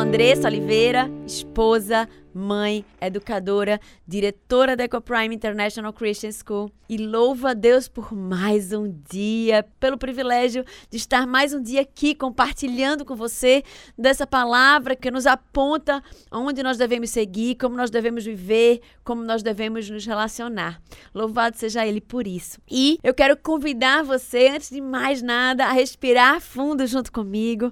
Andressa Oliveira, esposa, mãe, educadora, diretora da EcoPrime International Christian School e louvo a Deus por mais um dia, pelo privilégio de estar mais um dia aqui compartilhando com você dessa palavra que nos aponta onde nós devemos seguir, como nós devemos viver, como nós devemos nos relacionar. Louvado seja Ele por isso. E eu quero convidar você, antes de mais nada, a respirar fundo junto comigo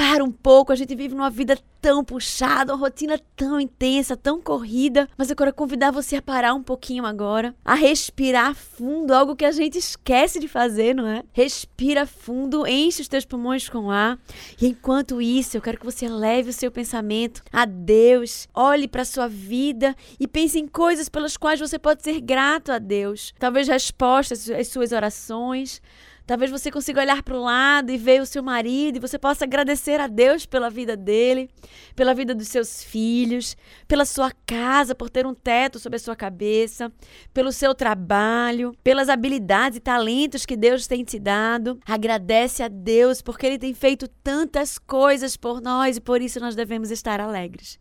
para um pouco. A gente vive numa vida tão puxada, uma rotina tão intensa, tão corrida. Mas eu quero convidar você a parar um pouquinho agora, a respirar fundo, algo que a gente esquece de fazer, não é? Respira fundo, enche os teus pulmões com ar. E enquanto isso, eu quero que você leve o seu pensamento a Deus. Olhe para sua vida e pense em coisas pelas quais você pode ser grato a Deus. Talvez respostas às suas orações Talvez você consiga olhar para o lado e ver o seu marido e você possa agradecer a Deus pela vida dele, pela vida dos seus filhos, pela sua casa, por ter um teto sobre a sua cabeça, pelo seu trabalho, pelas habilidades e talentos que Deus tem te dado. Agradece a Deus porque ele tem feito tantas coisas por nós e por isso nós devemos estar alegres.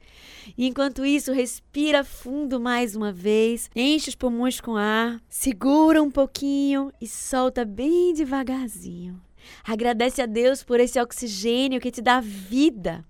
E enquanto isso, respira fundo mais uma vez, enche os pulmões com ar, segura um pouquinho e solta bem devagarzinho. Agradece a Deus por esse oxigênio que te dá vida.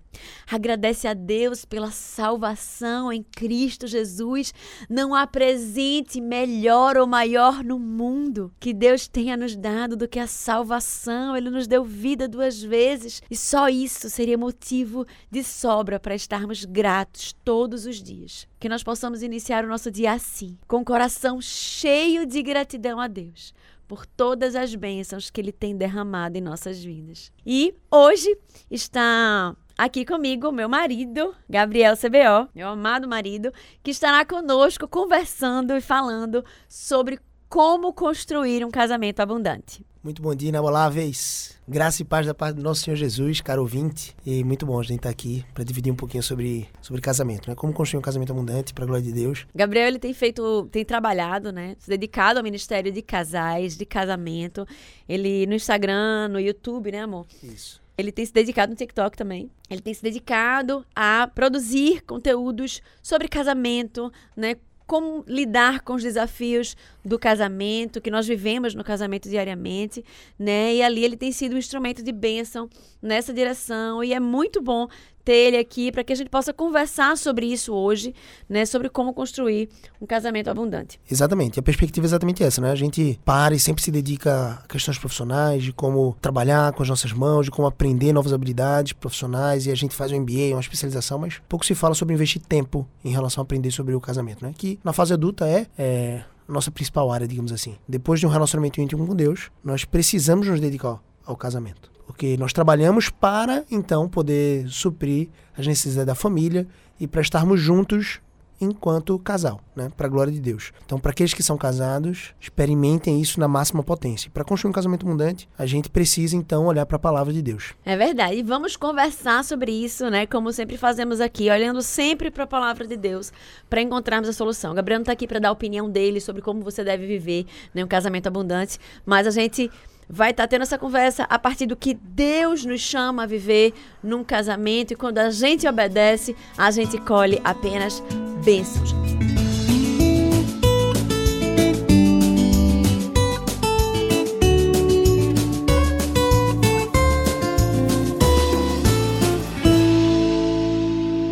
Agradece a Deus pela salvação em Cristo Jesus. Não há presente melhor ou maior no mundo que Deus tenha nos dado do que a salvação. Ele nos deu vida duas vezes e só isso seria motivo de sobra para estarmos gratos todos os dias. Que nós possamos iniciar o nosso dia assim, com o coração cheio de gratidão a Deus por todas as bênçãos que Ele tem derramado em nossas vidas. E hoje está aqui comigo meu marido, Gabriel CBO, meu amado marido, que estará conosco conversando e falando sobre como construir um casamento abundante. Muito bom dia, inabaláveis. Graça e paz da parte do nosso Senhor Jesus, caro ouvinte. E muito bom a gente estar aqui para dividir um pouquinho sobre, sobre casamento, né? Como construir um casamento abundante para a glória de Deus. Gabriel, ele tem feito, tem trabalhado, né? Se dedicado ao ministério de casais, de casamento. Ele no Instagram, no YouTube, né, amor? Isso. Ele tem se dedicado no TikTok também. Ele tem se dedicado a produzir conteúdos sobre casamento, né? Como lidar com os desafios do casamento, que nós vivemos no casamento diariamente, né? E ali ele tem sido um instrumento de bênção nessa direção. E é muito bom ter ele aqui para que a gente possa conversar sobre isso hoje, né? Sobre como construir um casamento abundante. Exatamente. A perspectiva é exatamente essa, né? A gente para e sempre se dedica a questões profissionais, de como trabalhar com as nossas mãos, de como aprender novas habilidades profissionais e a gente faz um MBA, uma especialização, mas pouco se fala sobre investir tempo em relação a aprender sobre o casamento, né? Que na fase adulta é, é nossa principal área, digamos assim. Depois de um relacionamento íntimo com Deus, nós precisamos nos dedicar ao casamento. Porque nós trabalhamos para, então, poder suprir as necessidades da família e para estarmos juntos enquanto casal, né? Para glória de Deus. Então, para aqueles que são casados, experimentem isso na máxima potência. Para construir um casamento abundante, a gente precisa então olhar para a palavra de Deus. É verdade. E vamos conversar sobre isso, né? Como sempre fazemos aqui, olhando sempre para a palavra de Deus para encontrarmos a solução. O Gabriel não está aqui para dar a opinião dele sobre como você deve viver né, um casamento abundante, mas a gente vai estar tá tendo essa conversa a partir do que Deus nos chama a viver num casamento e quando a gente obedece, a gente colhe apenas bênçãos.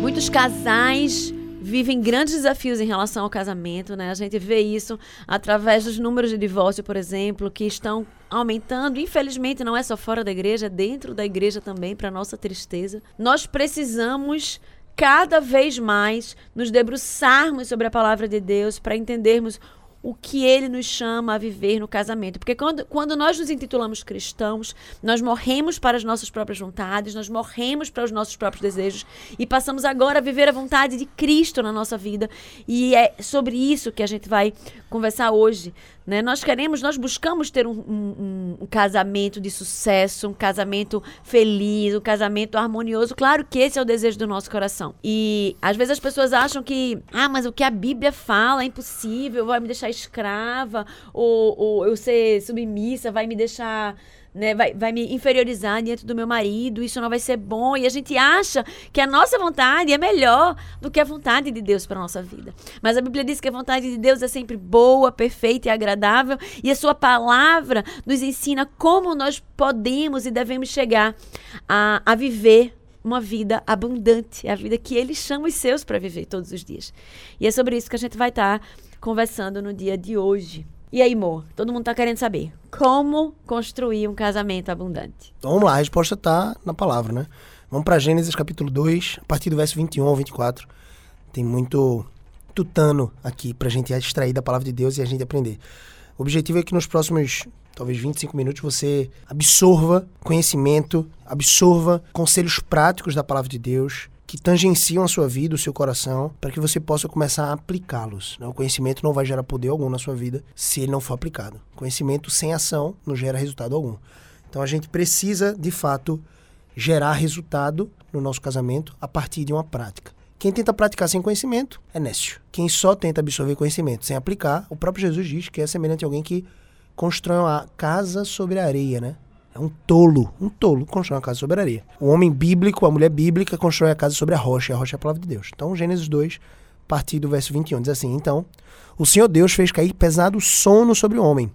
Muitos casais vivem grandes desafios em relação ao casamento, né? A gente vê isso através dos números de divórcio, por exemplo, que estão aumentando. Infelizmente, não é só fora da igreja, é dentro da igreja também, para nossa tristeza. Nós precisamos cada vez mais nos debruçarmos sobre a palavra de Deus para entendermos o que ele nos chama a viver no casamento. Porque quando, quando nós nos intitulamos cristãos, nós morremos para as nossas próprias vontades, nós morremos para os nossos próprios desejos e passamos agora a viver a vontade de Cristo na nossa vida. E é sobre isso que a gente vai conversar hoje, Né? Nós queremos, nós buscamos ter um, um, um, casamento de sucesso, um casamento feliz, um casamento harmonioso. Claro que esse é o desejo do nosso coração. E às vezes as pessoas acham que, ah, mas o que a Bíblia fala é impossível, vai me deixar escrava, ou, ou eu ser submissa vai me deixar né, vai, vai me inferiorizar diante do meu marido, isso não vai ser bom. E a gente acha que a nossa vontade é melhor do que a vontade de Deus para nossa vida. Mas a Bíblia diz que a vontade de Deus é sempre boa, perfeita e agradável, e a sua palavra nos ensina como nós podemos e devemos chegar a, a viver uma vida abundante, a vida que ele chama os seus para viver todos os dias. E é sobre isso que a gente vai estar tá conversando no dia de hoje. E aí, amor? Todo mundo tá querendo saber. Como construir um casamento abundante? Então, vamos lá, a resposta tá na palavra, né? Vamos para Gênesis capítulo 2, a partir do verso 21 ao 24. Tem muito tutano aqui pra gente extrair da palavra de Deus e a gente aprender. O objetivo é que nos próximos, talvez 25 minutos, você absorva conhecimento, absorva conselhos práticos da palavra de Deus, que tangenciam a sua vida, o seu coração, para que você possa começar a aplicá-los. Né? O conhecimento não vai gerar poder algum na sua vida se ele não for aplicado. Conhecimento sem ação não gera resultado algum. Então a gente precisa, de fato, gerar resultado no nosso casamento a partir de uma prática. Quem tenta praticar sem conhecimento é nécio. Quem só tenta absorver conhecimento sem aplicar, o próprio Jesus diz que é semelhante a alguém que constrói uma casa sobre a areia, né? É um tolo, um tolo constrói uma casa sobre areia. O homem bíblico, a mulher bíblica, constrói a casa sobre a rocha, e a rocha é a palavra de Deus. Então, Gênesis 2, a partir do verso 21, diz assim: Então, o Senhor Deus fez cair pesado sono sobre o homem,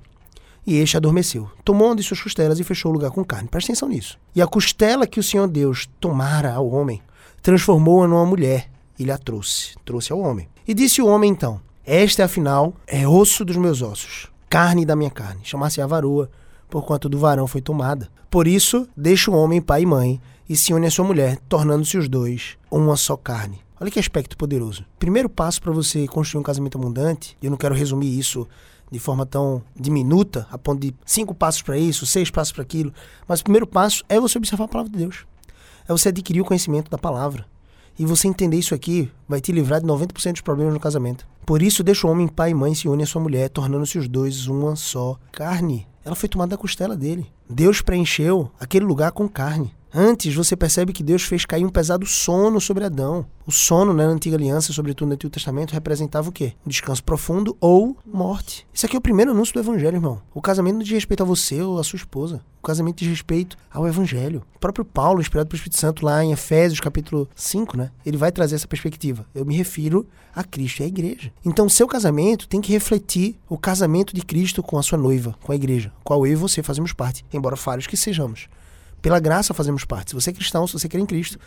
e este adormeceu. Tomou de suas costelas e fechou o lugar com carne. Presta atenção nisso. E a costela que o Senhor Deus tomara ao homem, transformou-a numa mulher, e lhe a trouxe, trouxe ao homem. E disse o homem então: Esta, afinal, é osso dos meus ossos, carne da minha carne. Chamasse a varoa porquanto do varão foi tomada. Por isso, deixa o homem pai e mãe e se une à sua mulher, tornando-se os dois uma só carne. Olha que aspecto poderoso. Primeiro passo para você construir um casamento abundante, e eu não quero resumir isso de forma tão diminuta, a ponto de cinco passos para isso, seis passos para aquilo, mas o primeiro passo é você observar a palavra de Deus. É você adquirir o conhecimento da palavra. E você entender isso aqui vai te livrar de 90% dos problemas no casamento. Por isso, deixa o homem pai e mãe se une à sua mulher, tornando-se os dois uma só carne ela foi tomada da costela dele. Deus preencheu aquele lugar com carne. Antes, você percebe que Deus fez cair um pesado sono sobre Adão. O sono, né, na antiga aliança, sobretudo no Antigo Testamento, representava o quê? Um descanso profundo ou morte. Isso aqui é o primeiro anúncio do Evangelho, irmão. O casamento não diz respeito a você ou a sua esposa. O casamento diz respeito ao Evangelho. O próprio Paulo, inspirado pelo Espírito Santo, lá em Efésios, capítulo 5, né? Ele vai trazer essa perspectiva. Eu me refiro a Cristo e à igreja. Então, seu casamento tem que refletir o casamento de Cristo com a sua noiva, com a igreja, qual eu e você fazemos parte, embora falhos que sejamos. Pela graça fazemos parte. Se você é cristão, se você crê em Cristo,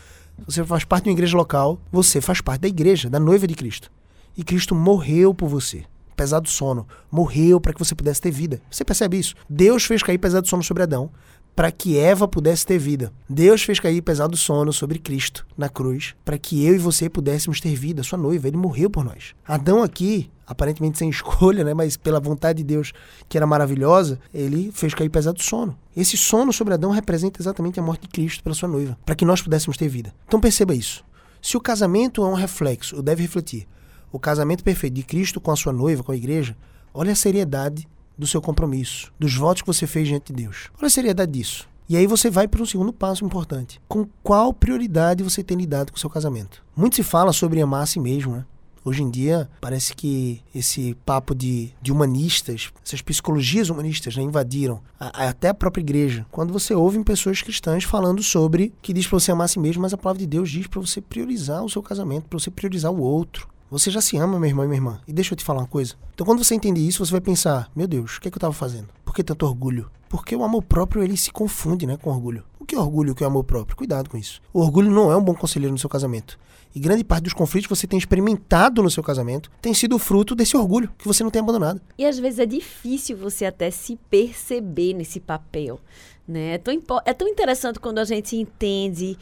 você faz parte de uma igreja local, você faz parte da igreja, da noiva de Cristo. E Cristo morreu por você. Pesado sono. Morreu para que você pudesse ter vida. Você percebe isso? Deus fez cair pesado sono sobre Adão para que Eva pudesse ter vida. Deus fez cair pesado sono sobre Cristo na cruz para que eu e você pudéssemos ter vida, sua noiva. Ele morreu por nós. Adão aqui aparentemente sem escolha, né? Mas pela vontade de Deus, que era maravilhosa, ele fez cair pesado sono. Esse sono sobre Adão representa exatamente a morte de Cristo pela sua noiva, para que nós pudéssemos ter vida. Então perceba isso. Se o casamento é um reflexo, ou deve refletir, o casamento perfeito de Cristo com a sua noiva, com a igreja, olha a seriedade do seu compromisso, dos votos que você fez diante de Deus. Olha a seriedade disso. E aí você vai para um segundo passo importante. Com qual prioridade você tem lidado com o seu casamento? Muito se fala sobre amar a si mesmo, né? Hoje em dia, parece que esse papo de, de humanistas, essas psicologias humanistas né, invadiram a, a, até a própria igreja. Quando você ouve pessoas cristãs falando sobre que diz para você amar a si mesmo, mas a palavra de Deus diz para você priorizar o seu casamento, para você priorizar o outro. Você já se ama, meu irmão e minha irmã. E deixa eu te falar uma coisa. Então, quando você entender isso, você vai pensar: meu Deus, o que, é que eu estava fazendo? Por que tanto orgulho? Porque o amor próprio ele se confunde né, com orgulho. O que é orgulho o que é amor próprio? Cuidado com isso. O orgulho não é um bom conselheiro no seu casamento. E grande parte dos conflitos que você tem experimentado no seu casamento tem sido fruto desse orgulho que você não tem abandonado. E às vezes é difícil você até se perceber nesse papel. Né? É, tão, é tão interessante quando a gente entende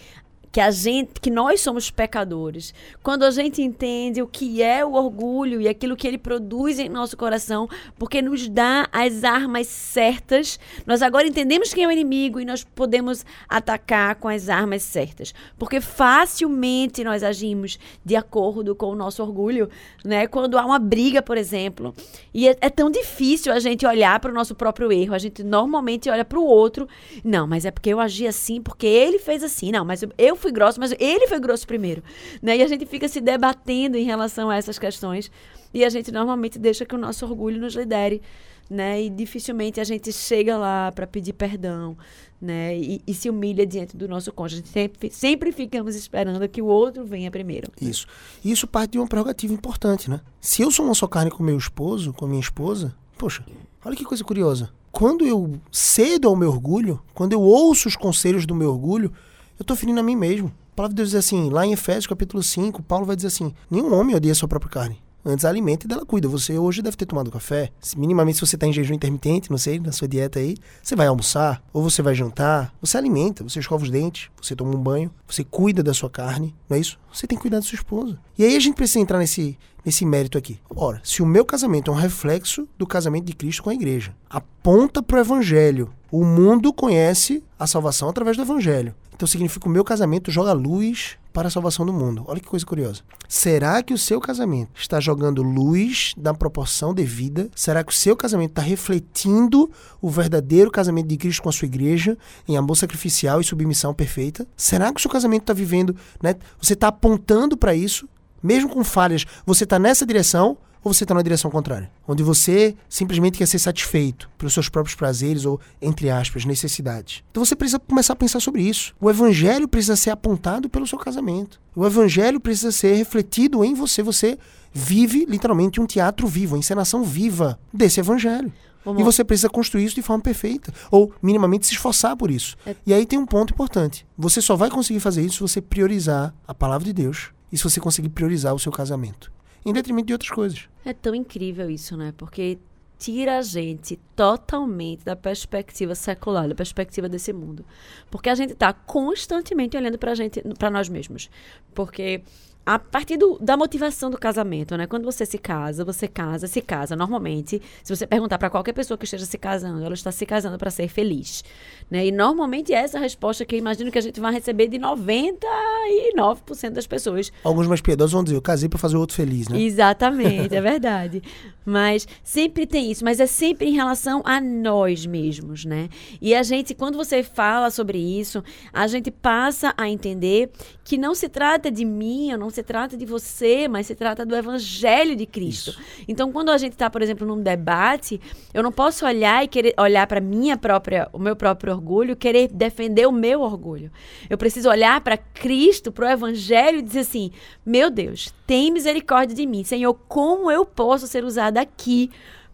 que a gente, que nós somos pecadores. Quando a gente entende o que é o orgulho e aquilo que ele produz em nosso coração, porque nos dá as armas certas, nós agora entendemos quem é o inimigo e nós podemos atacar com as armas certas, porque facilmente nós agimos de acordo com o nosso orgulho, né? Quando há uma briga, por exemplo, e é, é tão difícil a gente olhar para o nosso próprio erro, a gente normalmente olha para o outro, não, mas é porque eu agi assim, porque ele fez assim, não, mas eu fui grosso, mas ele foi grosso primeiro, né? E a gente fica se debatendo em relação a essas questões e a gente normalmente deixa que o nosso orgulho nos lidere, né? E dificilmente a gente chega lá para pedir perdão, né? E, e, se humilha diante do nosso cônjuge. Sempre, sempre ficamos esperando que o outro venha primeiro. Isso. Isso parte de uma prerrogativa importante, né? Se eu sou uma só carne com meu esposo, com minha esposa, poxa, olha que coisa curiosa. Quando eu cedo ao meu orgulho, quando eu ouço os conselhos do meu orgulho, eu estou ferindo a mim mesmo. A palavra de Deus diz assim, lá em Efésios capítulo 5, Paulo vai dizer assim: nenhum homem odeia a sua própria carne. Antes alimenta e dela cuida. Você hoje deve ter tomado café. Se, minimamente, se você está em jejum intermitente, não sei, na sua dieta aí, você vai almoçar ou você vai jantar. Você alimenta, você escova os dentes, você toma um banho, você cuida da sua carne, não é isso? Você tem que cuidar da sua esposa. E aí a gente precisa entrar nesse, nesse mérito aqui. Ora, se o meu casamento é um reflexo do casamento de Cristo com a igreja, aponta para o evangelho. O mundo conhece a salvação através do evangelho. Então significa o meu casamento joga luz para a salvação do mundo. Olha que coisa curiosa. Será que o seu casamento está jogando luz na proporção devida? Será que o seu casamento está refletindo o verdadeiro casamento de Cristo com a sua igreja em amor sacrificial e submissão perfeita? Será que o seu casamento está vivendo, né? Você está apontando para isso, mesmo com falhas, você está nessa direção ou você está na direção contrária, onde você simplesmente quer ser satisfeito pelos seus próprios prazeres ou, entre aspas, necessidades. Então você precisa começar a pensar sobre isso. O evangelho precisa ser apontado pelo seu casamento. O evangelho precisa ser refletido em você. Você vive literalmente um teatro vivo, uma encenação viva desse evangelho. Vamos. E você precisa construir isso de forma perfeita. Ou minimamente se esforçar por isso. É. E aí tem um ponto importante. Você só vai conseguir fazer isso se você priorizar a palavra de Deus e se você conseguir priorizar o seu casamento em detrimento de outras coisas. É tão incrível isso, né? Porque tira a gente totalmente da perspectiva secular, da perspectiva desse mundo. Porque a gente está constantemente olhando para gente, para nós mesmos. Porque a partir do, da motivação do casamento, né? Quando você se casa, você casa, se casa. Normalmente, se você perguntar para qualquer pessoa que esteja se casando, ela está se casando para ser feliz, né? E normalmente é essa a resposta que eu imagino que a gente vai receber de 99% das pessoas. Alguns mais piedosos vão dizer, eu casei para fazer o outro feliz, né? Exatamente, é verdade. Mas sempre tem isso, mas é sempre em relação a nós mesmos, né? E a gente, quando você fala sobre isso, a gente passa a entender que não se trata de mim, ou não se trata de você, mas se trata do evangelho de Cristo. Isso. Então, quando a gente está, por exemplo, num debate, eu não posso olhar e querer olhar para minha própria, o meu próprio orgulho, querer defender o meu orgulho. Eu preciso olhar para Cristo, para o evangelho e dizer assim: "Meu Deus, tem misericórdia de mim, Senhor, como eu posso ser usada aqui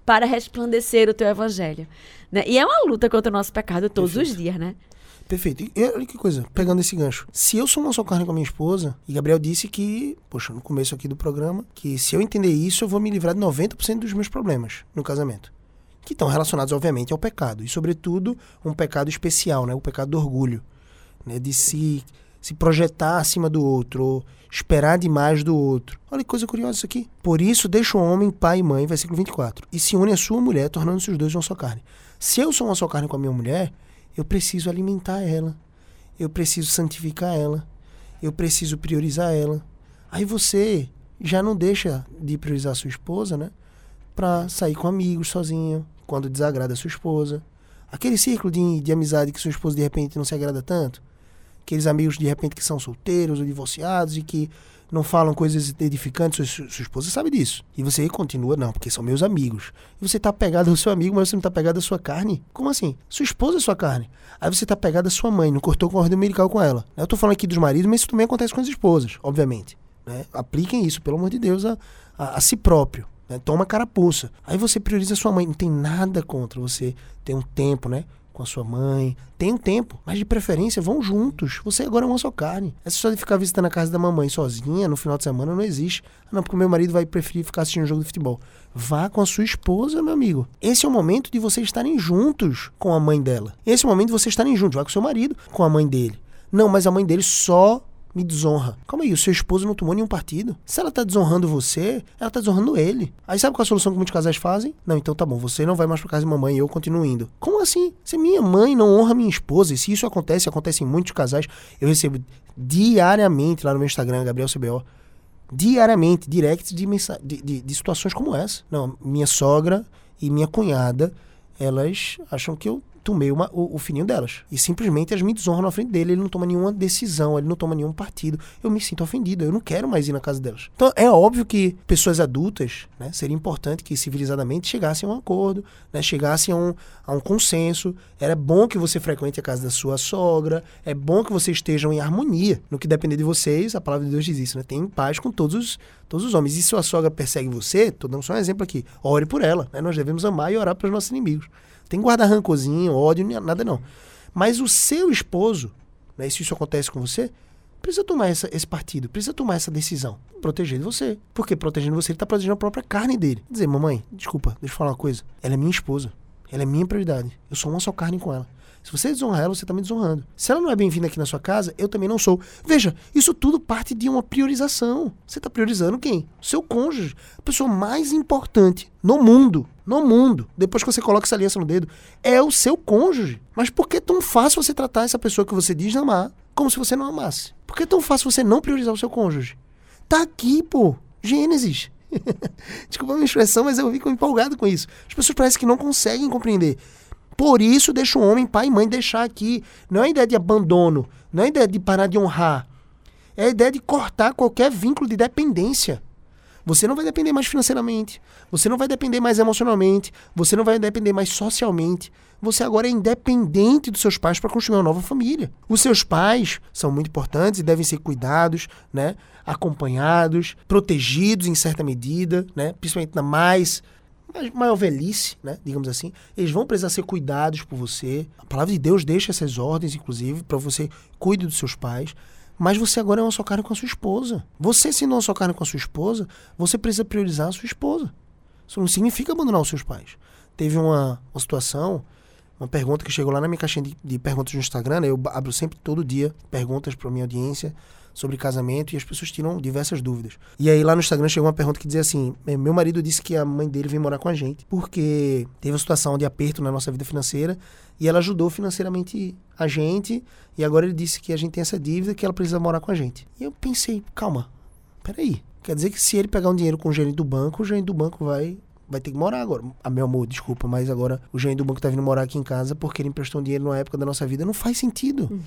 para resplandecer o teu evangelho?" Né? E é uma luta contra o nosso pecado todos Perfeito. os dias, né? Perfeito. E olha que coisa, pegando esse gancho. Se eu sou uma só carne com a minha esposa, e Gabriel disse que, poxa, no começo aqui do programa, que se eu entender isso, eu vou me livrar de 90% dos meus problemas no casamento. Que estão relacionados, obviamente, ao pecado. E, sobretudo, um pecado especial, né? O pecado do orgulho. Né? De se, se projetar acima do outro, ou esperar demais do outro. Olha que coisa curiosa isso aqui. Por isso, deixa o homem pai e mãe, versículo 24, e se une a sua mulher, tornando-se os dois uma só carne. Se eu sou uma só carne com a minha mulher, eu preciso alimentar ela, eu preciso santificar ela, eu preciso priorizar ela. Aí você já não deixa de priorizar sua esposa, né? Pra sair com amigos sozinho, quando desagrada a sua esposa. Aquele círculo de, de amizade que sua esposa de repente não se agrada tanto. Aqueles amigos de repente que são solteiros ou divorciados e que não falam coisas edificantes, sua, sua esposa sabe disso. E você continua, não, porque são meus amigos. E você tá pegado ao seu amigo, mas você não tá pegado à sua carne? Como assim? Sua esposa é sua carne. Aí você tá pegado à sua mãe, não cortou com a ordem umbilical com ela. Eu tô falando aqui dos maridos, mas isso também acontece com as esposas, obviamente. Né? Apliquem isso, pelo amor de Deus, a, a, a si próprio. Né? Toma carapuça. Aí você prioriza sua mãe. Não tem nada contra você ter um tempo, né? Com a sua mãe. Tem tempo, mas de preferência vão juntos. Você agora é uma só carne. Essa história de ficar visitando a casa da mamãe sozinha no final de semana não existe. Ah, não, porque meu marido vai preferir ficar assistindo um jogo de futebol. Vá com a sua esposa, meu amigo. Esse é o momento de vocês estarem juntos com a mãe dela. Esse é o momento de vocês estarem juntos. Vá com seu marido, com a mãe dele. Não, mas a mãe dele só me desonra. Calma aí, o seu esposo não tomou nenhum partido. Se ela tá desonrando você, ela tá desonrando ele. Aí sabe qual é a solução que muitos casais fazem? Não, então tá bom, você não vai mais pra casa de mamãe e eu continuo indo. Como assim? Se minha mãe não honra minha esposa, e se isso acontece, acontece em muitos casais, eu recebo diariamente lá no meu Instagram, Gabriel CBO, diariamente, direct de, de, de, de situações como essa. Não, minha sogra e minha cunhada, elas acham que eu tomei uma, o, o, fininho delas. E simplesmente as me desonram na frente dele. Ele não toma nenhuma decisão, ele não toma nenhum partido. Eu me sinto ofendido, eu não quero mais ir na casa delas. Então é óbvio que pessoas adultas, né, seria importante que civilizadamente chegassem a um acordo, né, chegassem a um, a um consenso. Era bom que você frequente a casa da sua sogra, é bom que vocês estejam em harmonia. No que depender de vocês, a palavra de Deus diz isso, né? Tem paz com todos os, todos os homens. E se sua sogra persegue você, tô dando só um exemplo aqui, ore por ela. Né? Nós devemos amar e orar para os nossos inimigos tem que guardar rancorzinho, ódio, nada não. Mas o seu esposo, né, se isso acontece com você, precisa tomar essa, esse partido, precisa tomar essa decisão. Proteger você. Porque protegendo você, ele está protegendo a própria carne dele. Dizer, mamãe, desculpa, deixa eu falar uma coisa. Ela é minha esposa. Ela é minha prioridade. Eu sou uma só carne com ela. Se você desonrar ela, você está me desonrando. Se ela não é bem-vinda aqui na sua casa, eu também não sou. Veja, isso tudo parte de uma priorização. Você está priorizando quem? Seu cônjuge. A pessoa mais importante no mundo, no mundo, depois que você coloca essa aliança no dedo, é o seu cônjuge. Mas por que é tão fácil você tratar essa pessoa que você diz amar como se você não amasse? Por que é tão fácil você não priorizar o seu cônjuge? Tá aqui, pô. Gênesis. Desculpa a minha expressão, mas eu fico empolgado com isso. As pessoas parecem que não conseguem compreender. Por isso, deixa o homem, pai e mãe, deixar aqui. Não é ideia de abandono, não é ideia de parar de honrar. É a ideia de cortar qualquer vínculo de dependência. Você não vai depender mais financeiramente, você não vai depender mais emocionalmente, você não vai depender mais socialmente. Você agora é independente dos seus pais para construir uma nova família. Os seus pais são muito importantes e devem ser cuidados, né? acompanhados, protegidos em certa medida, né? principalmente na mais maior velhice, né? Digamos assim, eles vão precisar ser cuidados por você. A palavra de Deus deixa essas ordens, inclusive, para você cuide dos seus pais. Mas você agora é uma só carne com a sua esposa. Você, se não é só carne com a sua esposa, você precisa priorizar a sua esposa. Isso não significa abandonar os seus pais. Teve uma, uma situação, uma pergunta que chegou lá na minha caixinha de, de perguntas no Instagram, né? Eu abro sempre todo dia perguntas para minha audiência sobre casamento e as pessoas tiram diversas dúvidas. E aí lá no Instagram chegou uma pergunta que dizia assim: é, meu marido disse que a mãe dele veio morar com a gente porque teve uma situação de aperto na nossa vida financeira e ela ajudou financeiramente a gente e agora ele disse que a gente tem essa dívida que ela precisa morar com a gente. E eu pensei, calma, peraí. Quer dizer que se ele pegar um dinheiro com o gerente do banco, o gerente do banco vai vai ter que morar agora. Ah, meu amor, desculpa, mas agora o gerente do banco tá vindo morar aqui em casa porque ele emprestou um dinheiro numa época da nossa vida. Não faz sentido. Hum.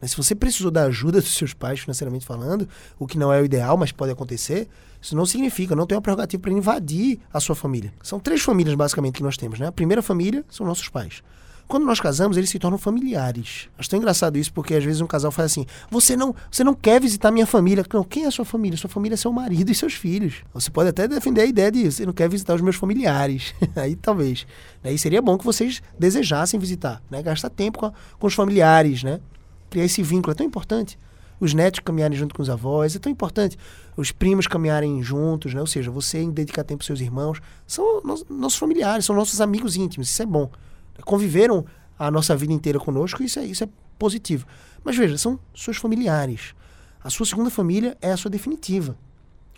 Mas se você precisou da ajuda dos seus pais, financeiramente falando, o que não é o ideal, mas pode acontecer, isso não significa, não tem uma prerrogativa para invadir a sua família. São três famílias, basicamente, que nós temos. Né? A primeira família são nossos pais. Quando nós casamos, eles se tornam familiares. Acho tão engraçado isso, porque às vezes um casal faz assim: você não, você não quer visitar minha família. Não, quem é sua família? Sua família é seu marido e seus filhos. Você pode até defender a ideia de você não quer visitar os meus familiares. Aí talvez. Aí seria bom que vocês desejassem visitar, né? Gastar tempo com, a, com os familiares, né? Criar esse vínculo é tão importante. Os netos caminharem junto com os avós, é tão importante. Os primos caminharem juntos, né? Ou seja, você dedicar tempo aos seus irmãos. São nossos familiares, são nossos amigos íntimos, isso é bom. Conviveram a nossa vida inteira conosco, isso é, isso é positivo. Mas veja, são seus familiares. A sua segunda família é a sua definitiva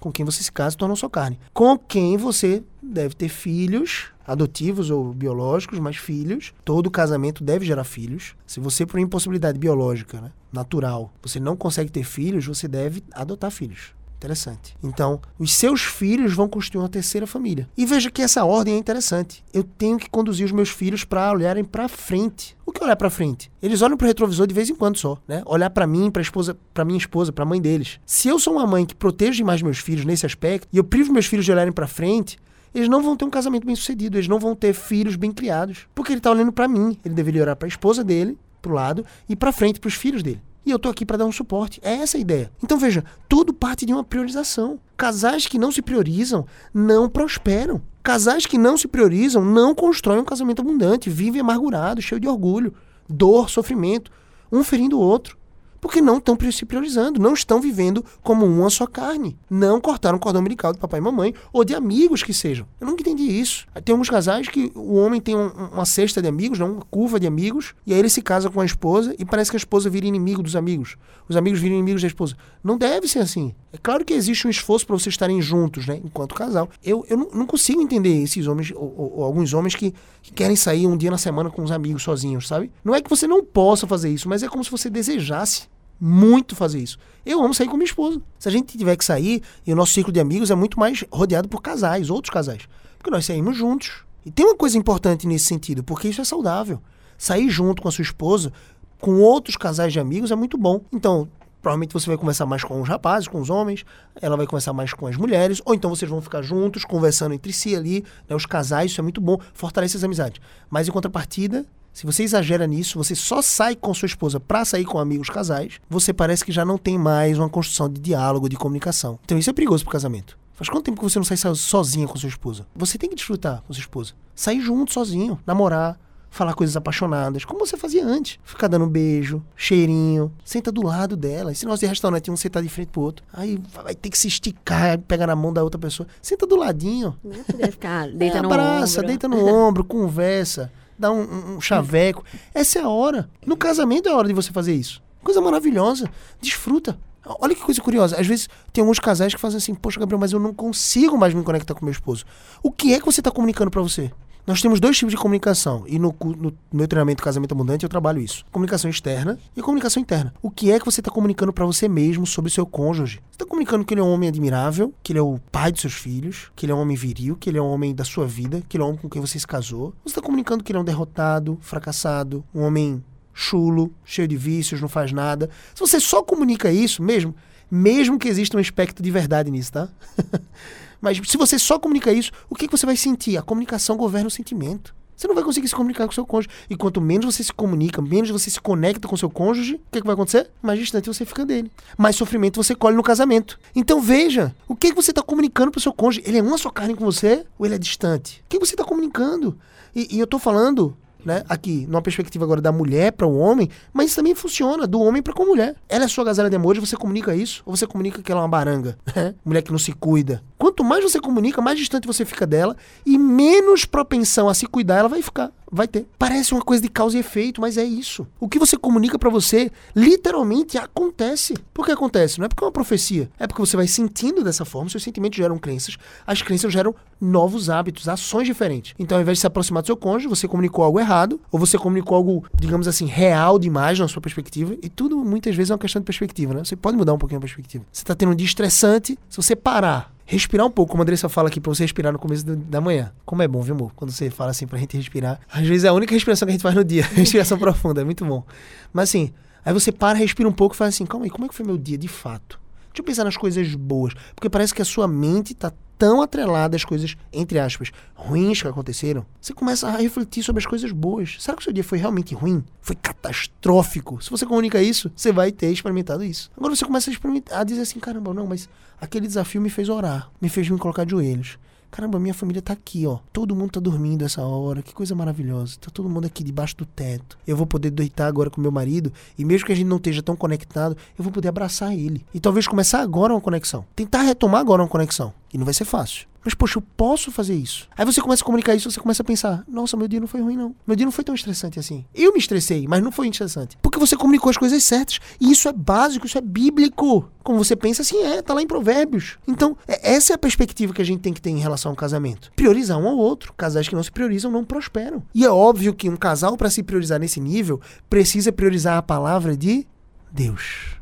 com quem você se casa torna sua carne. Com quem você deve ter filhos, adotivos ou biológicos, mas filhos. Todo casamento deve gerar filhos. Se você, por impossibilidade biológica, né, natural, você não consegue ter filhos, você deve adotar filhos. Interessante. Então, os seus filhos vão construir uma terceira família. E veja que essa ordem é interessante. Eu tenho que conduzir os meus filhos para olharem para frente. O que é olhar para frente? Eles olham para o retrovisor de vez em quando só, né? Olhar para mim, para esposa, para minha esposa, para a mãe deles. Se eu sou uma mãe que protege mais meus filhos nesse aspecto e eu privo meus filhos de olharem para frente, eles não vão ter um casamento bem sucedido, eles não vão ter filhos bem criados, porque ele está olhando para mim. Ele deveria olhar para a esposa dele, pro lado e para frente para os filhos dele. E eu tô aqui para dar um suporte. É essa a ideia. Então veja, tudo parte de uma priorização. Casais que não se priorizam não prosperam. Casais que não se priorizam não constroem um casamento abundante, vivem amargurados, cheio de orgulho, dor, sofrimento, um ferindo o outro. Porque não estão se priorizando, não estão vivendo como uma só carne. Não cortaram o cordão umbilical de papai e mamãe, ou de amigos que sejam. Eu nunca entendi isso. Tem alguns casais que o homem tem um, uma cesta de amigos, não, uma curva de amigos, e aí ele se casa com a esposa e parece que a esposa vira inimigo dos amigos. Os amigos viram inimigos da esposa. Não deve ser assim. É claro que existe um esforço para vocês estarem juntos, né? Enquanto casal. Eu, eu não, não consigo entender esses homens, ou, ou, ou alguns homens que, que, querem sair um dia na semana com os amigos sozinhos, sabe? Não é que você não possa fazer isso, mas é como se você desejasse muito fazer isso. Eu amo sair com minha esposa. Se a gente tiver que sair, e o nosso ciclo de amigos é muito mais rodeado por casais, outros casais. Porque nós saímos juntos. E tem uma coisa importante nesse sentido, porque isso é saudável. Sair junto com a sua esposa, com outros casais de amigos, é muito bom. Então, provavelmente você vai conversar mais com os rapazes, com os homens, ela vai conversar mais com as mulheres, ou então vocês vão ficar juntos, conversando entre si ali, né, os casais, isso é muito bom, fortalece as amizades. Mas em contrapartida, se você exagera nisso, você só sai com sua esposa para sair com amigos casais, você parece que já não tem mais uma construção de diálogo, de comunicação. Então isso é perigoso pro casamento. Faz quanto tempo que você não sai sozinha com sua esposa? Você tem que desfrutar com sua esposa. Sair junto, sozinho, namorar, falar coisas apaixonadas, como você fazia antes. Ficar dando beijo, cheirinho, senta do lado dela. Esse negócio de restaurante, um sentar de frente pro outro. Aí vai ter que se esticar, pegar na mão da outra pessoa. Senta do ladinho. Não poder ficar, deita é, no abraça, ombro. deita no ombro, conversa, um, um, um chaveco. Essa é a hora. No casamento é a hora de você fazer isso. Coisa maravilhosa. Desfruta. Olha que coisa curiosa. Às vezes tem alguns casais que fazem assim: Poxa, Gabriel, mas eu não consigo mais me conectar com meu esposo. O que é que você está comunicando para você? Nós temos dois tipos de comunicação. E no, no, meu treinamento Casamento Abundante eu trabalho isso: comunicação externa e comunicação interna. O que é que você está comunicando para você mesmo sobre o seu cônjuge? Você está comunicando que ele é um homem admirável, que ele é o pai dos seus filhos, que ele é um homem viril, que ele é um homem da sua vida, que ele é um homem com quem você se casou. Você está comunicando que ele é um derrotado, fracassado, um homem chulo, cheio de vícios, não faz nada. Se você só comunica isso mesmo, mesmo que exista um aspecto de verdade nisso, tá? Mas se você só comunica isso, o que, que você vai sentir? A comunicação governa o sentimento. Você não vai conseguir se comunicar com seu cônjuge. E quanto menos você se comunica, menos você se conecta com seu cônjuge, o que, que vai acontecer? Mais distante você fica dele. Mais sofrimento você colhe no casamento. Então veja, o que, que você está comunicando para o seu cônjuge? Ele é uma só carne com você ou ele é distante? O que, que você está comunicando? E, e eu estou falando né? Aqui, numa perspectiva agora da mulher para o homem, mas isso também funciona do homem para com a mulher. Ela é sua gazela de amor, você comunica isso? Ou você comunica que ela é uma baranga? Né? mulher que não se cuida. Quanto mais você comunica, mais distante você fica dela e menos propensão a se cuidar ela vai ficar. Vai ter. Parece uma coisa de causa e efeito, mas é isso. O que você comunica para você, literalmente acontece. Por que acontece? Não é porque é uma profecia. É porque você vai sentindo dessa forma, seus sentimentos geram crenças, as crenças geram novos hábitos, ações diferentes. Então, ao invés de se aproximar do seu cônjuge, você comunicou algo errado, ou você comunicou algo, digamos assim, real demais na sua perspectiva. E tudo, muitas vezes, é uma questão de perspectiva, né? Você pode mudar um pouquinho a perspectiva. Você tá tendo um dia estressante, se você parar respirar um pouco, como a Andressa fala aqui pra você respirar no começo do, da manhã. Como é bom, viu, amor? Quando você fala assim pra gente respirar. Às vezes é a única respiração que a gente faz no dia. respiração profunda, é muito bom. Mas assim, aí você para, respira um pouco e fala assim, calma aí, como é que foi meu dia de fato? Deixa eu pensar nas coisas boas. Porque parece que a sua mente tá tão atrelada às coisas, entre aspas, ruins que aconteceram. Você começa a refletir sobre as coisas boas. Será que o seu dia foi realmente ruim? Foi catastrófico? Se você comunica isso, você vai ter experimentado isso. Agora você começa a, experimentar, a dizer assim, caramba, não, mas aquele desafio me fez orar, me fez me colocar de joelhos. Caramba, minha família tá aqui, ó. Todo mundo tá dormindo essa hora. Que coisa maravilhosa. Tá todo mundo aqui debaixo do teto. Eu vou poder deitar agora com meu marido. E mesmo que a gente não esteja tão conectado, eu vou poder abraçar ele. E talvez começar agora uma conexão. Tentar retomar agora uma conexão. E não vai ser fácil. Mas, poxa, eu posso fazer isso. Aí você começa a comunicar isso, você começa a pensar: nossa, meu dia não foi ruim, não. Meu dia não foi tão estressante assim. Eu me estressei, mas não foi estressante. Porque você comunicou as coisas certas. E isso é básico, isso é bíblico. Como você pensa, assim é, tá lá em Provérbios. Então, é, essa é a perspectiva que a gente tem que ter em relação ao casamento. Priorizar um ao outro. Casais que não se priorizam não prosperam. E é óbvio que um casal, para se priorizar nesse nível, precisa priorizar a palavra de Deus.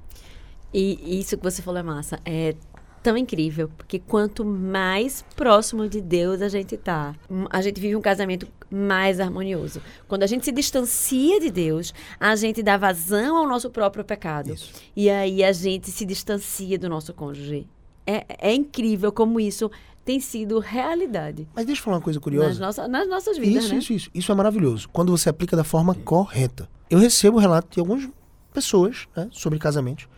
E isso que você falou é massa. É tão incrível, porque quanto mais próximo de Deus a gente tá, a gente vive um casamento mais harmonioso. Quando a gente se distancia de Deus, a gente dá vazão ao nosso próprio pecado. Isso. E aí a gente se distancia do nosso cônjuge. É, é incrível como isso tem sido realidade Mas deixa eu falar uma coisa curiosa. nas, nossa, nas nossas vidas, Isso, né? isso, isso. Isso é maravilhoso. Quando você aplica da forma correta. Eu recebo relato de algumas pessoas né, sobre casamentos,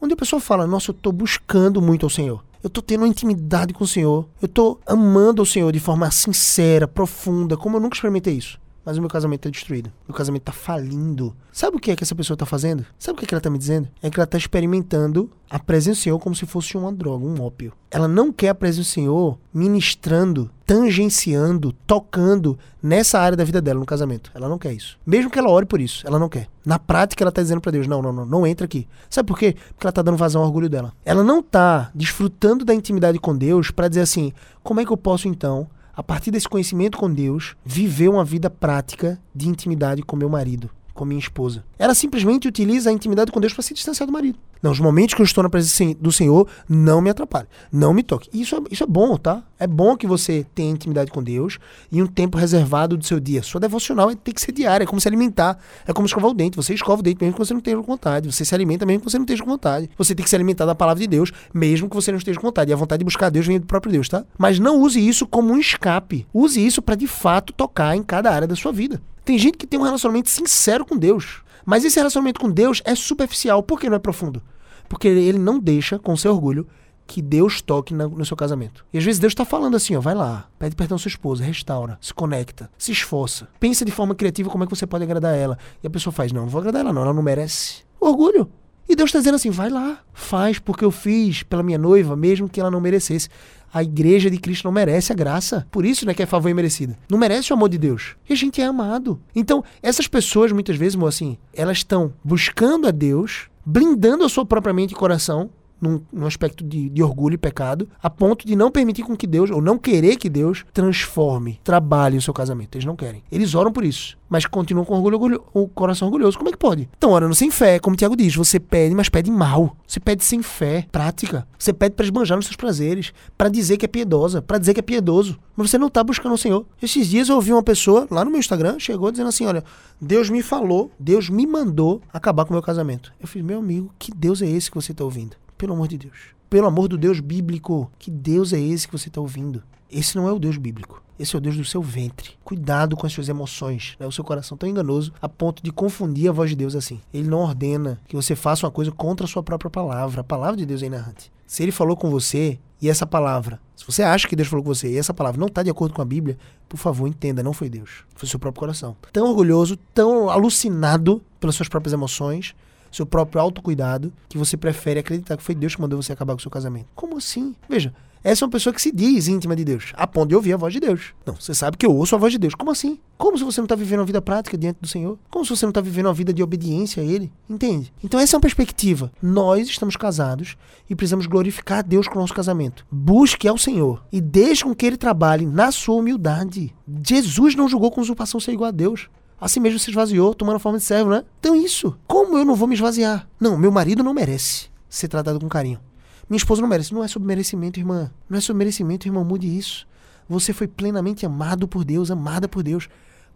onde a pessoa fala: Nossa, eu tô buscando muito ao Senhor. Eu tô tendo uma intimidade com o Senhor. Eu tô amando o Senhor de forma sincera, profunda, como eu nunca experimentei isso. Mas o meu casamento tá destruído. Meu casamento tá falindo. Sabe o que é que essa pessoa tá fazendo? Sabe o que, é que ela tá me dizendo? É que ela tá experimentando a presença do Senhor como se fosse uma droga, um ópio. Ela não quer a presença do Senhor ministrando, tangenciando, tocando nessa área da vida dela no casamento. Ela não quer isso. Mesmo que ela ore por isso, ela não quer. Na prática, ela tá dizendo para Deus: não, não, não, não entra aqui. Sabe por quê? Porque ela tá dando vazão ao orgulho dela. Ela não tá desfrutando da intimidade com Deus para dizer assim: como é que eu posso então a partir desse conhecimento com Deus, viver uma vida prática de intimidade com meu marido, com minha esposa. Ela simplesmente utiliza a intimidade com Deus para se distanciar do marido. Não, os momentos que eu estou na presença do Senhor, não me atrapalhe, não me toque. Isso é, isso é bom, tá? É bom que você tenha intimidade com Deus e um tempo reservado do seu dia. Sua devocional tem que ser diária, é como se alimentar, é como escovar o dente. Você escova o dente mesmo que você não esteja com vontade. Você se alimenta mesmo que você não esteja com vontade. Você tem que se alimentar da palavra de Deus, mesmo que você não esteja com vontade. E a vontade de buscar Deus vem do próprio Deus, tá? Mas não use isso como um escape. Use isso para de fato tocar em cada área da sua vida. Tem gente que tem um relacionamento sincero com Deus. Mas esse relacionamento com Deus é superficial. Por que não é profundo? Porque ele não deixa, com seu orgulho, que Deus toque no seu casamento. E às vezes Deus está falando assim, ó, vai lá, pede perdão à sua esposa, restaura, se conecta, se esforça, pensa de forma criativa como é que você pode agradar ela. E a pessoa faz, não, não vou agradar ela não, ela não merece. Orgulho. E Deus está dizendo assim, vai lá, faz porque eu fiz pela minha noiva, mesmo que ela não merecesse. A igreja de Cristo não merece a graça. Por isso, né, que é favor imerecido. Não merece o amor de Deus. E a gente é amado. Então, essas pessoas, muitas vezes, assim, elas estão buscando a Deus, blindando a sua própria mente e coração, num, num aspecto de, de, orgulho e pecado, a ponto de não permitir com que Deus, ou não querer que Deus, transforme, trabalhe o seu casamento. Eles não querem. Eles oram por isso, mas continuam com orgulho, orgulho, o coração orgulhoso. Como é que pode? Estão orando sem fé, como o Tiago diz. Você pede, mas pede mal. Você pede sem fé, prática. Você pede para esbanjar nos seus prazeres, para dizer que é piedosa, para dizer que é piedoso. Mas você não está buscando o Senhor. Esses dias eu ouvi uma pessoa lá no meu Instagram, chegou dizendo assim: Olha, Deus me falou, Deus me mandou acabar com o meu casamento. Eu fiz, meu amigo, que Deus é esse que você está ouvindo? Pelo amor de Deus. Pelo amor do Deus bíblico. Que Deus é esse que você está ouvindo? Esse não é o Deus bíblico. Esse é o Deus do seu ventre. Cuidado com as suas emoções. Né? O seu coração tão enganoso a ponto de confundir a voz de Deus assim. Ele não ordena que você faça uma coisa contra a sua própria palavra. A palavra de Deus é inerrante. Se ele falou com você e essa palavra, se você acha que Deus falou com você e essa palavra não está de acordo com a Bíblia, por favor, entenda, não foi Deus. Foi o seu próprio coração. Tão orgulhoso, tão alucinado pelas suas próprias emoções, seu próprio autocuidado, que você prefere acreditar que foi Deus que mandou você acabar com o seu casamento. Como assim? Veja, essa é uma pessoa que se diz íntima de Deus, a ponto de ouvir a voz de Deus. Não, você sabe que eu ouço a voz de Deus. Como assim? Como se você não está vivendo uma vida prática diante do Senhor? Como se você não está vivendo uma vida de obediência a Ele? Entende? Então essa é uma perspectiva. Nós estamos casados e precisamos glorificar Deus com o nosso casamento. Busque ao Senhor e deixe com que Ele trabalhe na sua humildade. Jesus não julgou com usurpação ser igual a Deus. Assim mesmo se esvaziou, tomando forma de servo, né? Então isso. Como eu não vou me esvaziar? Não, meu marido não merece ser tratado com carinho. Minha esposa não merece. Não é sobre merecimento, irmã. Não é sobre merecimento, irmão. Mude isso. Você foi plenamente amado por Deus, amada por Deus.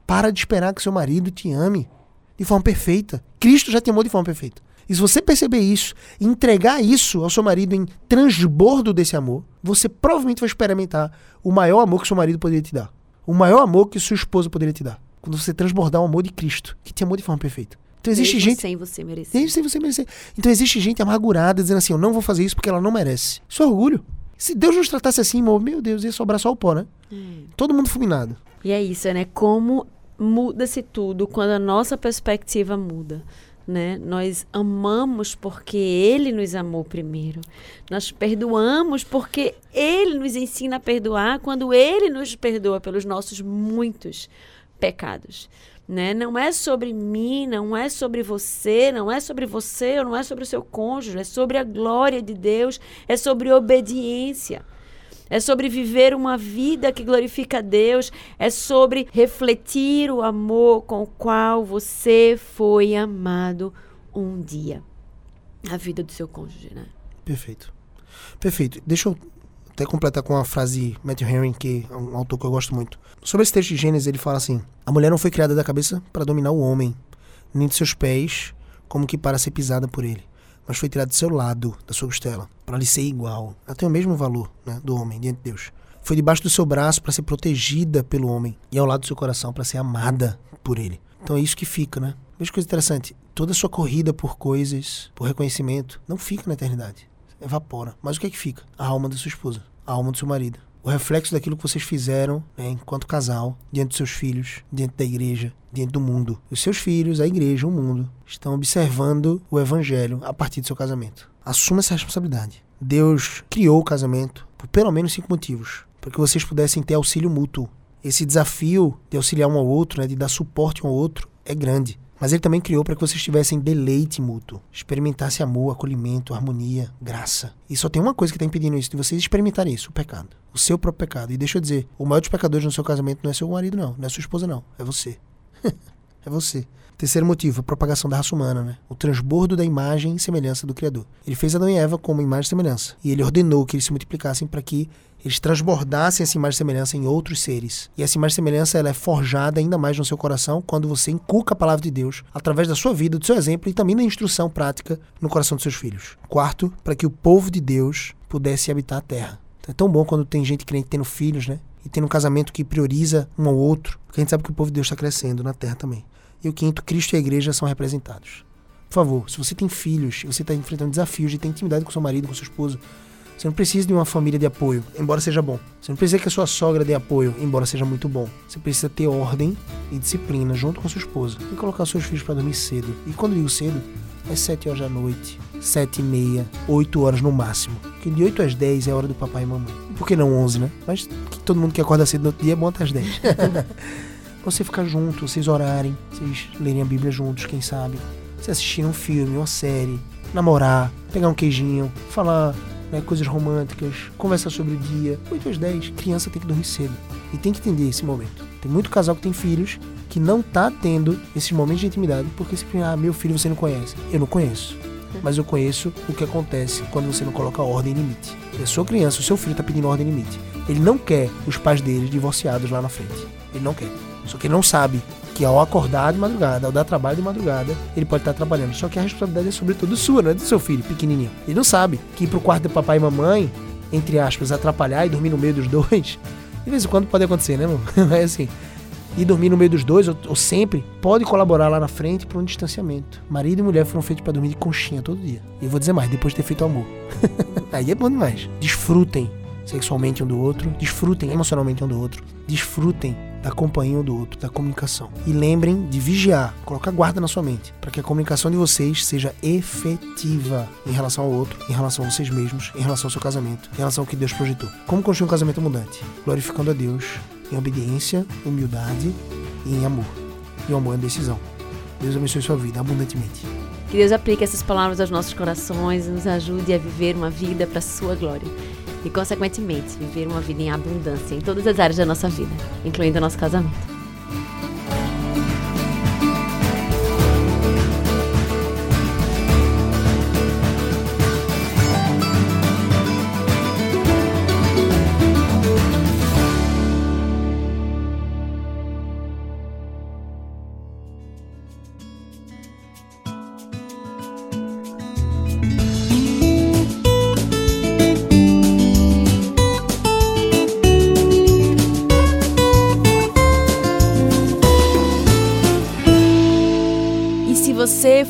Para de esperar que seu marido te ame de forma perfeita. Cristo já te amou de forma perfeita. E se você perceber isso, e entregar isso ao seu marido em transbordo desse amor, você provavelmente vai experimentar o maior amor que seu marido poderia te dar. O maior amor que sua esposa poderia te dar. Quando você transbordar o amor de Cristo, que te amou de forma perfeita. Então existe Mesmo gente. sem você merecer. Mesmo sem você merecer. Então existe gente amargurada dizendo assim: eu não vou fazer isso porque ela não merece. Isso é orgulho. Se Deus nos tratasse assim, meu Deus, ia sobrar só o pó, né? Hum. Todo mundo fulminado. E é isso, né? Como muda-se tudo quando a nossa perspectiva muda. Né? Nós amamos porque Ele nos amou primeiro. Nós perdoamos porque Ele nos ensina a perdoar quando Ele nos perdoa pelos nossos muitos pecados. Né? Não é sobre mim, não é sobre você, não é sobre você, não é sobre o seu cônjuge, é sobre a glória de Deus, é sobre obediência. É sobre viver uma vida que glorifica a Deus, é sobre refletir o amor com o qual você foi amado um dia. A vida do seu cônjuge, né? Perfeito. Perfeito. Deixa eu até completar com uma frase Matthew Henry, que é um autor que eu gosto muito. Sobre esse texto de Gênesis, ele fala assim: A mulher não foi criada da cabeça para dominar o homem, nem de seus pés, como que para ser pisada por ele, mas foi tirada do seu lado, da sua costela, para lhe ser igual. Ela tem o mesmo valor né, do homem diante de Deus. Foi debaixo do seu braço para ser protegida pelo homem, e ao lado do seu coração para ser amada por ele. Então é isso que fica, né? Veja coisa interessante: toda a sua corrida por coisas, por reconhecimento, não fica na eternidade evapora. Mas o que é que fica? A alma da sua esposa, a alma do seu marido. o reflexo daquilo que vocês fizeram né, enquanto casal, diante dos seus filhos, diante da igreja, diante do mundo. Os seus filhos, a igreja, o mundo, estão observando o evangelho a partir do seu casamento. Assuma essa responsabilidade. Deus criou o casamento por pelo menos cinco motivos. Para que vocês pudessem ter auxílio mútuo. Esse desafio de auxiliar um ao outro, né, de dar suporte um ao outro, é grande. Mas ele também criou para que vocês tivessem deleite mútuo, experimentasse amor, acolhimento, harmonia, graça. E só tem uma coisa que está impedindo isso, de vocês experimentarem isso, o pecado. O seu próprio pecado. E deixa eu dizer, o maior dos pecadores no seu casamento não é seu marido, não. Não é sua esposa, não. É você. é você. Terceiro motivo, a propagação da raça humana, né? O transbordo da imagem e semelhança do Criador. Ele fez Adão e Eva como imagem e semelhança. E ele ordenou que eles se multiplicassem para que eles transbordassem essa imagem e semelhança em outros seres. E essa imagem e semelhança ela é forjada ainda mais no seu coração quando você inculca a palavra de Deus através da sua vida, do seu exemplo e também da instrução prática no coração dos seus filhos. Quarto, para que o povo de Deus pudesse habitar a terra. Então, é tão bom quando tem gente crente tendo filhos, né? E tendo um casamento que prioriza um ao outro, porque a gente sabe que o povo de Deus está crescendo na terra também. E o quinto, Cristo e a igreja são representados. Por favor, se você tem filhos, você está enfrentando desafios de ter intimidade com seu marido, com sua esposa, você não precisa de uma família de apoio, embora seja bom. Você não precisa que a sua sogra dê apoio, embora seja muito bom. Você precisa ter ordem e disciplina junto com sua esposa e colocar seus filhos para dormir cedo. E quando digo cedo, é 7 horas da noite, 7 e meia, 8 horas no máximo. Que de 8 às 10 é a hora do papai e mamãe. Por que não 11, né? Mas todo mundo que acorda cedo no outro dia é bom até às 10. você ficar junto, vocês orarem, vocês lerem a Bíblia juntos, quem sabe. Você assistir um filme, uma série, namorar, pegar um queijinho, falar né, coisas românticas, conversar sobre o dia. 8 às 10, criança tem que dormir cedo. E tem que entender esse momento. Tem muito casal que tem filhos que não tá tendo esses momentos de intimidade porque se ah, meu filho você não conhece. Eu não conheço. Mas eu conheço o que acontece quando você não coloca ordem e limite. E a sua criança, o seu filho tá pedindo ordem e limite. Ele não quer os pais dele divorciados lá na frente. Ele não quer. Só que ele não sabe que ao acordar de madrugada, ao dar trabalho de madrugada, ele pode estar trabalhando. Só que a responsabilidade é sobretudo sua, não é do seu filho pequenininho. Ele não sabe que ir pro quarto de papai e mamãe, entre aspas, atrapalhar e dormir no meio dos dois, de vez em quando pode acontecer, né, irmão? É assim. E dormir no meio dos dois, ou, ou sempre, pode colaborar lá na frente para um distanciamento. Marido e mulher foram feitos para dormir de conchinha todo dia. E eu vou dizer mais, depois de ter feito amor. Aí é bom demais. Desfrutem sexualmente um do outro, desfrutem emocionalmente um do outro, desfrutem da companhia um do outro, da comunicação. E lembrem de vigiar, colocar guarda na sua mente, para que a comunicação de vocês seja efetiva em relação ao outro, em relação a vocês mesmos, em relação ao seu casamento, em relação ao que Deus projetou. Como construir um casamento abundante? Glorificando a Deus em obediência, humildade e em amor. E o amor é decisão. Deus abençoe sua vida abundantemente. Que Deus aplique essas palavras aos nossos corações e nos ajude a viver uma vida para a sua glória e, consequentemente, viver uma vida em abundância em todas as áreas da nossa vida, incluindo o nosso casamento.